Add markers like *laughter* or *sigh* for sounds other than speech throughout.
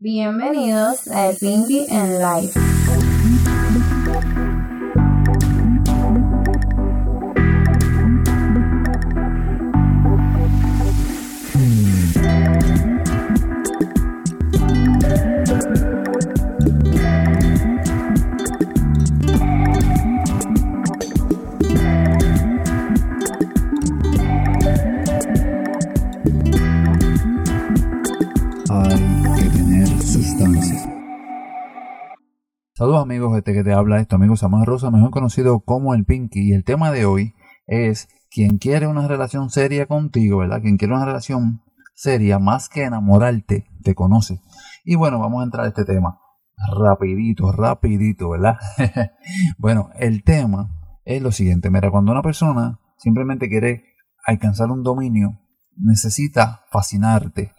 Bienvenidos a Pinky and Life. Saludos amigos, este que te habla esto, amigo Samuel Rosa, mejor conocido como el Pinky. Y el tema de hoy es quien quiere una relación seria contigo, ¿verdad? Quien quiere una relación seria, más que enamorarte, te conoce. Y bueno, vamos a entrar a este tema. Rapidito, rapidito, ¿verdad? *laughs* bueno, el tema es lo siguiente. Mira, cuando una persona simplemente quiere alcanzar un dominio, necesita fascinarte.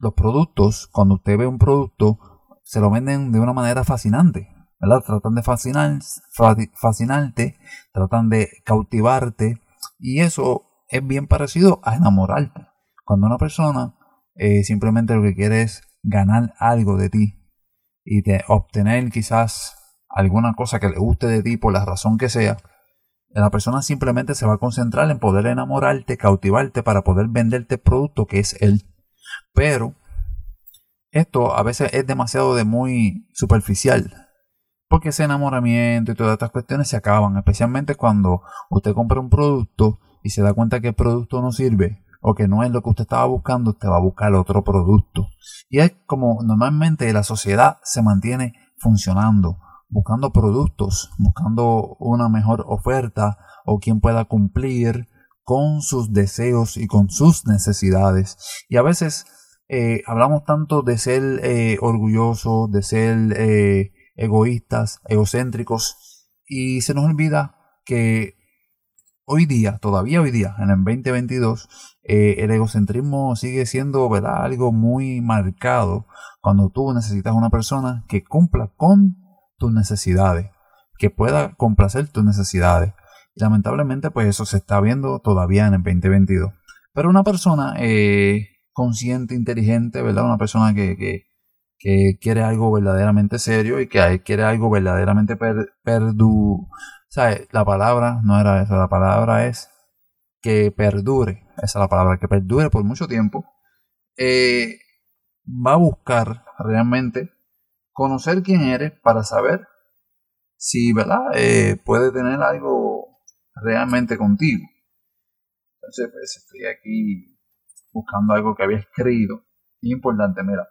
Los productos, cuando usted ve un producto, se lo venden de una manera fascinante, ¿verdad? Tratan de fascinar, fascinarte, tratan de cautivarte y eso es bien parecido a enamorarte. Cuando una persona eh, simplemente lo que quiere es ganar algo de ti y obtener quizás alguna cosa que le guste de ti por la razón que sea, la persona simplemente se va a concentrar en poder enamorarte, cautivarte para poder venderte el producto que es él. Pero esto a veces es demasiado de muy superficial. Porque ese enamoramiento y todas estas cuestiones se acaban, especialmente cuando usted compra un producto y se da cuenta que el producto no sirve o que no es lo que usted estaba buscando, usted va a buscar otro producto. Y es como normalmente la sociedad se mantiene funcionando, buscando productos, buscando una mejor oferta o quien pueda cumplir con sus deseos y con sus necesidades. Y a veces eh, hablamos tanto de ser eh, orgullosos, de ser eh, egoístas, egocéntricos, y se nos olvida que hoy día, todavía hoy día, en el 2022, el egocentrismo sigue siendo ¿verdad? algo muy marcado cuando tú necesitas una persona que cumpla con tus necesidades, que pueda complacer tus necesidades. Y lamentablemente, pues eso se está viendo todavía en el 2022. Pero una persona eh, consciente, inteligente, ¿verdad? Una persona que, que, quiere algo verdaderamente serio y que quiere algo verdaderamente perdu... ¿Sabes? La palabra no era esa, la palabra es que perdure. Esa es la palabra, que perdure por mucho tiempo. Eh, va a buscar realmente conocer quién eres para saber si, ¿verdad? Eh, puede tener algo realmente contigo. Entonces, pues estoy aquí buscando algo que había escrito. Importante, mira.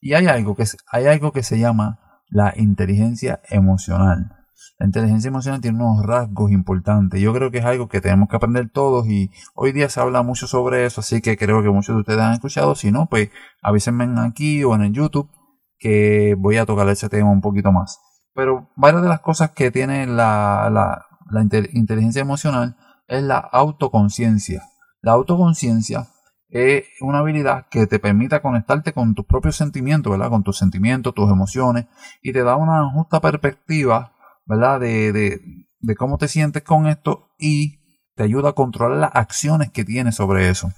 Y hay algo que, hay algo que se llama la inteligencia emocional. La inteligencia emocional tiene unos rasgos importantes. Yo creo que es algo que tenemos que aprender todos y hoy día se habla mucho sobre eso, así que creo que muchos de ustedes han escuchado. Si no, pues avísenme aquí o en el YouTube que voy a tocar ese tema un poquito más. Pero varias de las cosas que tiene la, la, la inteligencia emocional es la autoconciencia. La autoconciencia es una habilidad que te permita conectarte con tus propios sentimientos, ¿verdad? Con tus sentimientos, tus emociones, y te da una justa perspectiva, ¿verdad? De, de, de cómo te sientes con esto y te ayuda a controlar las acciones que tienes sobre eso.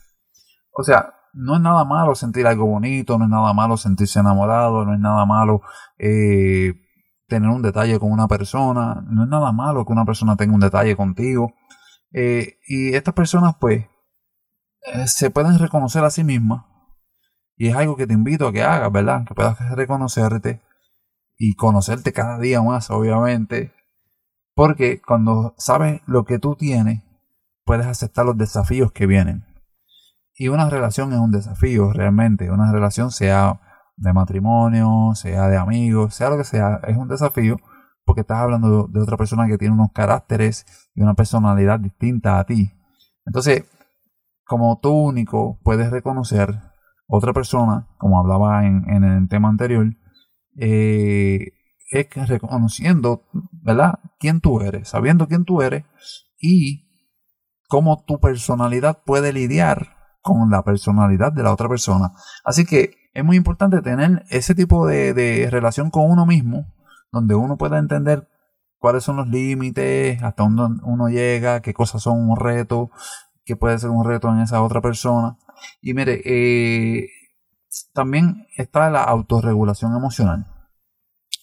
O sea, no es nada malo sentir algo bonito, no es nada malo sentirse enamorado, no es nada malo eh, tener un detalle con una persona, no es nada malo que una persona tenga un detalle contigo. Eh, y estas personas, pues, se pueden reconocer a sí mismas. Y es algo que te invito a que hagas, ¿verdad? Que puedas reconocerte y conocerte cada día más, obviamente. Porque cuando sabes lo que tú tienes, puedes aceptar los desafíos que vienen. Y una relación es un desafío, realmente. Una relación sea de matrimonio, sea de amigos, sea lo que sea, es un desafío porque estás hablando de otra persona que tiene unos caracteres y una personalidad distinta a ti. Entonces, como tú único puedes reconocer otra persona, como hablaba en, el tema anterior, eh, es reconociendo, ¿verdad? Quién tú eres, sabiendo quién tú eres y cómo tu personalidad puede lidiar con la personalidad de la otra persona. Así que es muy importante tener ese tipo de, de relación con uno mismo, donde uno pueda entender cuáles son los límites, hasta dónde uno llega, qué cosas son un reto, que puede ser un reto en esa otra persona. Y mire, eh, también está la autorregulación emocional.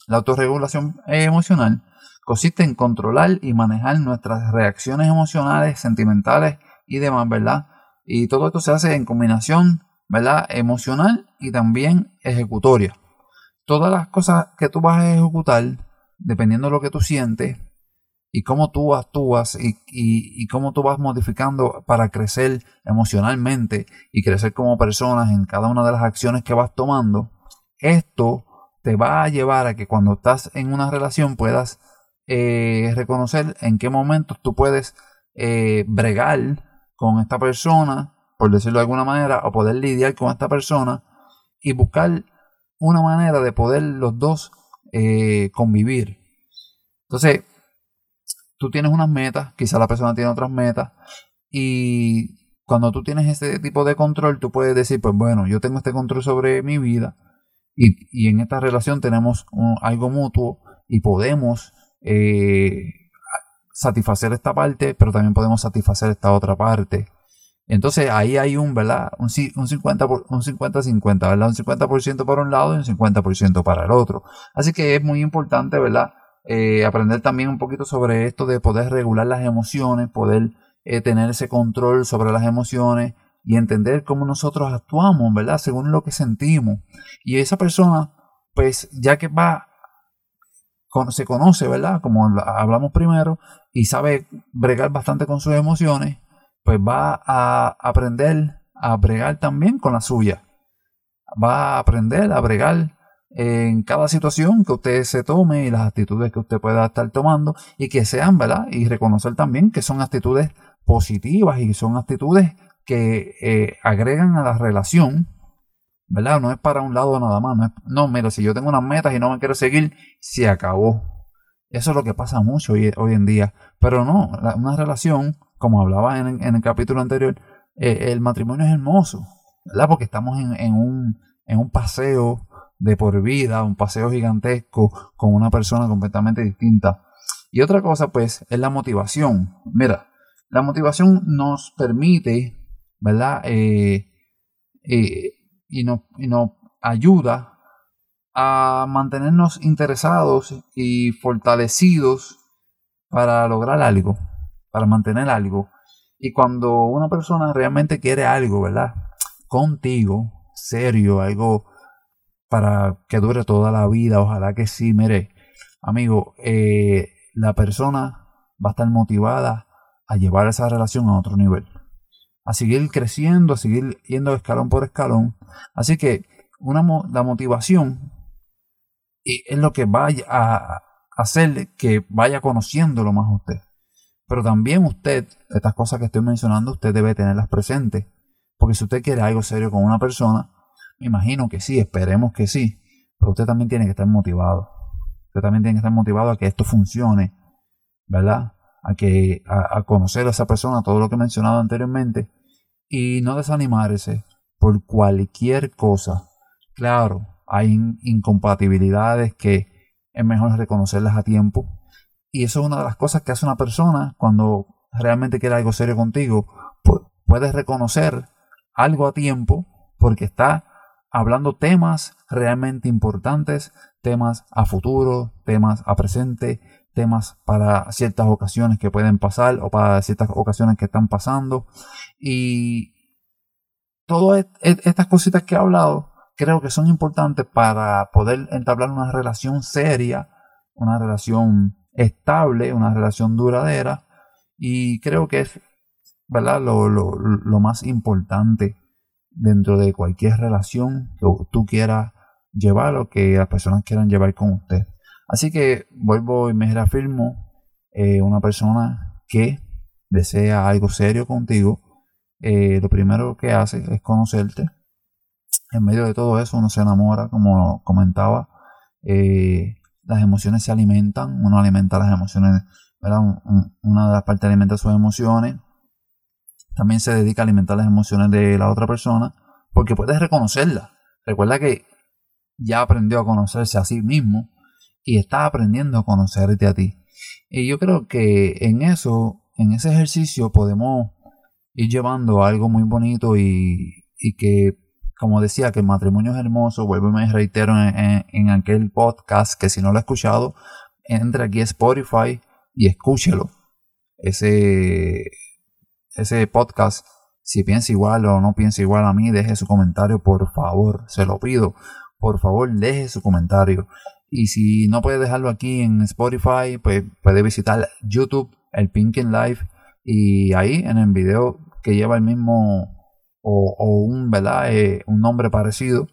La autorregulación emocional consiste en controlar y manejar nuestras reacciones emocionales, sentimentales y demás, ¿verdad? Y todo esto se hace en combinación, ¿verdad? Emocional y también ejecutoria. Todas las cosas que tú vas a ejecutar, dependiendo de lo que tú sientes y cómo tú actúas y, cómo tú vas modificando para crecer emocionalmente y crecer como personas en cada una de las acciones que vas tomando, esto te va a llevar a que cuando estás en una relación puedas eh, reconocer en qué momentos tú puedes eh, bregar con esta persona, por decirlo de alguna manera, o poder lidiar con esta persona y buscar una manera de poder los dos eh, convivir. Entonces, tú tienes unas metas, quizá la persona tiene otras metas, y cuando tú tienes este tipo de control, tú puedes decir, pues bueno, yo tengo este control sobre mi vida, y, en esta relación tenemos algo mutuo y podemos eh, satisfacer esta parte, pero también podemos satisfacer esta otra parte. Entonces ahí hay un, ¿verdad? Un, un 50 un 50-50, ¿verdad? Un 50% para un lado y un 50% para el otro. Así que es muy importante, ¿verdad? Eh, aprender también un poquito sobre esto de poder regular las emociones, poder eh, tener ese control sobre las emociones y entender cómo nosotros actuamos, ¿verdad? Según lo que sentimos. Y esa persona, pues ya que va se conoce, ¿verdad? Como hablamos primero, y sabe bregar bastante con sus emociones, pues va a aprender a bregar también con la suya. Va a aprender a bregar en cada situación que usted se tome y las actitudes que usted pueda estar tomando y que sean, ¿verdad? Y reconocer también que son actitudes positivas y son actitudes que eh, agregan a la relación ¿verdad? No es para un lado nada más. No, es, mira, si yo tengo unas metas y no me quiero seguir, se acabó. Eso es lo que pasa mucho hoy, en día. Pero no, una relación, como hablaba en, el capítulo anterior, eh, el matrimonio es hermoso, ¿verdad? Porque estamos en, un, en un paseo de por vida, un paseo gigantesco con una persona completamente distinta. Y otra cosa, pues, es la motivación. Mira, la motivación nos permite, ¿verdad? Eh, eh, y nos, ayuda a mantenernos interesados y fortalecidos para lograr algo, para mantener algo. Y cuando una persona realmente quiere algo, ¿verdad? Contigo, serio, algo para que dure toda la vida, ojalá que sí, mire, amigo, eh, la persona va a estar motivada a llevar esa relación a otro nivel a seguir creciendo, a seguir yendo escalón por escalón. Así que una, la motivación es lo que va a hacer que vaya conociéndolo más usted. Pero también usted, estas cosas que estoy mencionando, usted debe tenerlas presentes. Porque si usted quiere algo serio con una persona, me imagino que sí, esperemos que sí. Pero usted también tiene que estar motivado. Usted también tiene que estar motivado a que esto funcione, ¿verdad? a, que, a, conocer a esa persona, todo lo que he mencionado anteriormente, y no desanimarse por cualquier cosa. Claro, hay incompatibilidades que es mejor reconocerlas a tiempo. Y eso es una de las cosas que hace una persona cuando realmente quiere algo serio contigo. Puedes reconocer algo a tiempo porque está hablando temas realmente importantes, temas a futuro, temas a presente, temas para ciertas ocasiones que pueden pasar o para ciertas ocasiones que están pasando. Y todas estas cositas que he hablado creo que son importantes para poder entablar una relación seria, una relación estable, una relación duradera. Y creo que es ¿verdad? Lo, lo, lo más importante dentro de cualquier relación que tú quieras llevar o que las personas quieran llevar con usted. Así que vuelvo y me reafirmo, eh, una persona que desea algo serio contigo, eh, lo primero que hace es conocerte. En medio de todo eso uno se enamora, como comentaba. Eh, las emociones se alimentan, uno alimenta las emociones, una de las partes alimenta sus emociones. También se dedica a alimentar las emociones de la otra persona, porque puedes reconocerla. Recuerda que ya aprendió a conocerse a sí mismo y estás aprendiendo a conocerte a ti. Y yo creo que en eso, en ese ejercicio podemos ir llevando algo muy bonito y, y que como decía, que el matrimonio es hermoso, vuelvo y me reitero en, aquel podcast que si no lo he escuchado, entre aquí a Spotify y escúchelo. Ese, ese podcast, si piensa igual o no piensa igual a mí, deje su comentario, por favor, se lo pido. Por favor, deje su comentario. Y si no puede dejarlo aquí en Spotify, pues puede visitar YouTube, el Pinkin Live, y ahí en el video que lleva el mismo o, un, ¿verdad? Eh, un nombre parecido,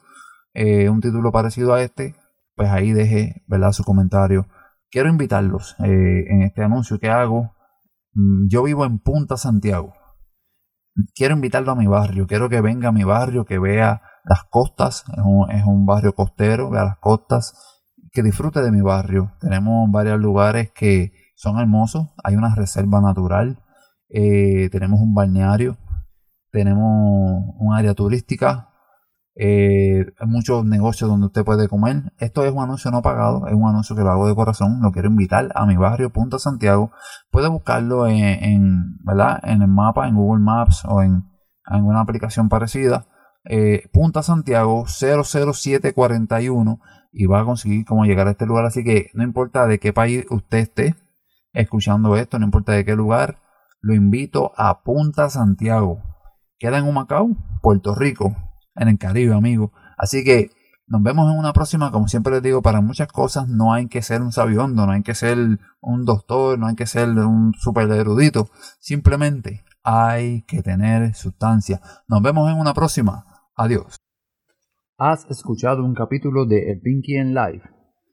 eh, un título parecido a este, pues ahí deje ¿verdad? su comentario. Quiero invitarlos eh, en este anuncio que hago. Mm, yo vivo en Punta Santiago. Quiero invitarlo a mi barrio. Quiero que venga a mi barrio, que vea las costas. Es un, es un barrio costero, vea las costas. Que disfrute de mi barrio. Tenemos varios lugares que son hermosos. Hay una reserva natural. tenemos un balneario tenemos un área turística, eh, hay muchos negocios donde usted puede comer. Esto es un anuncio no pagado, es un anuncio que lo hago de corazón. Lo quiero invitar a mi barrio, Punta Santiago. Puede buscarlo en, ¿verdad? en el mapa, en Google Maps o en alguna aplicación parecida. Eh, Punta Santiago 00741 y va a conseguir cómo llegar a este lugar. Así que no importa de qué país usted esté escuchando esto, no importa de qué lugar, lo invito a Punta Santiago queda en Humacao, Puerto Rico, en el Caribe, amigo. Así que nos vemos en una próxima. Como siempre les digo, para muchas cosas no hay que ser un sabiondo, no hay que ser un doctor, no hay que ser un super erudito. Simplemente hay que tener sustancia. Nos vemos en una próxima. Adiós. Has escuchado un capítulo de El Pinky en Live.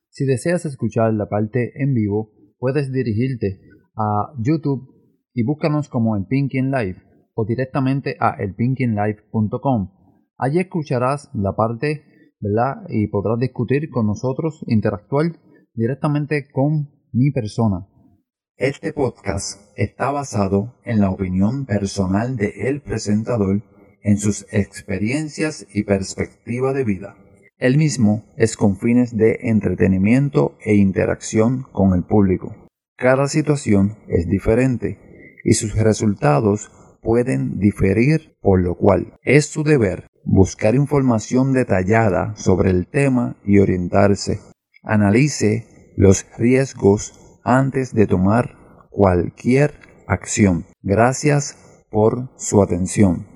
Si deseas escuchar la parte en vivo, puedes dirigirte a YouTube y búscanos como El Pinky en Live o directamente a elpinkinlife.com. Allí escucharás la parte, ¿verdad? Y podrás discutir con nosotros, interactuar directamente con mi persona. Este podcast está basado en la opinión personal de el presentador en sus experiencias y perspectiva de vida. El mismo es con fines de entretenimiento e interacción con el público. Cada situación es diferente y sus resultados pueden diferir, por lo cual es su deber buscar información detallada sobre el tema y orientarse. Analice los riesgos antes de tomar cualquier acción. Gracias por su atención.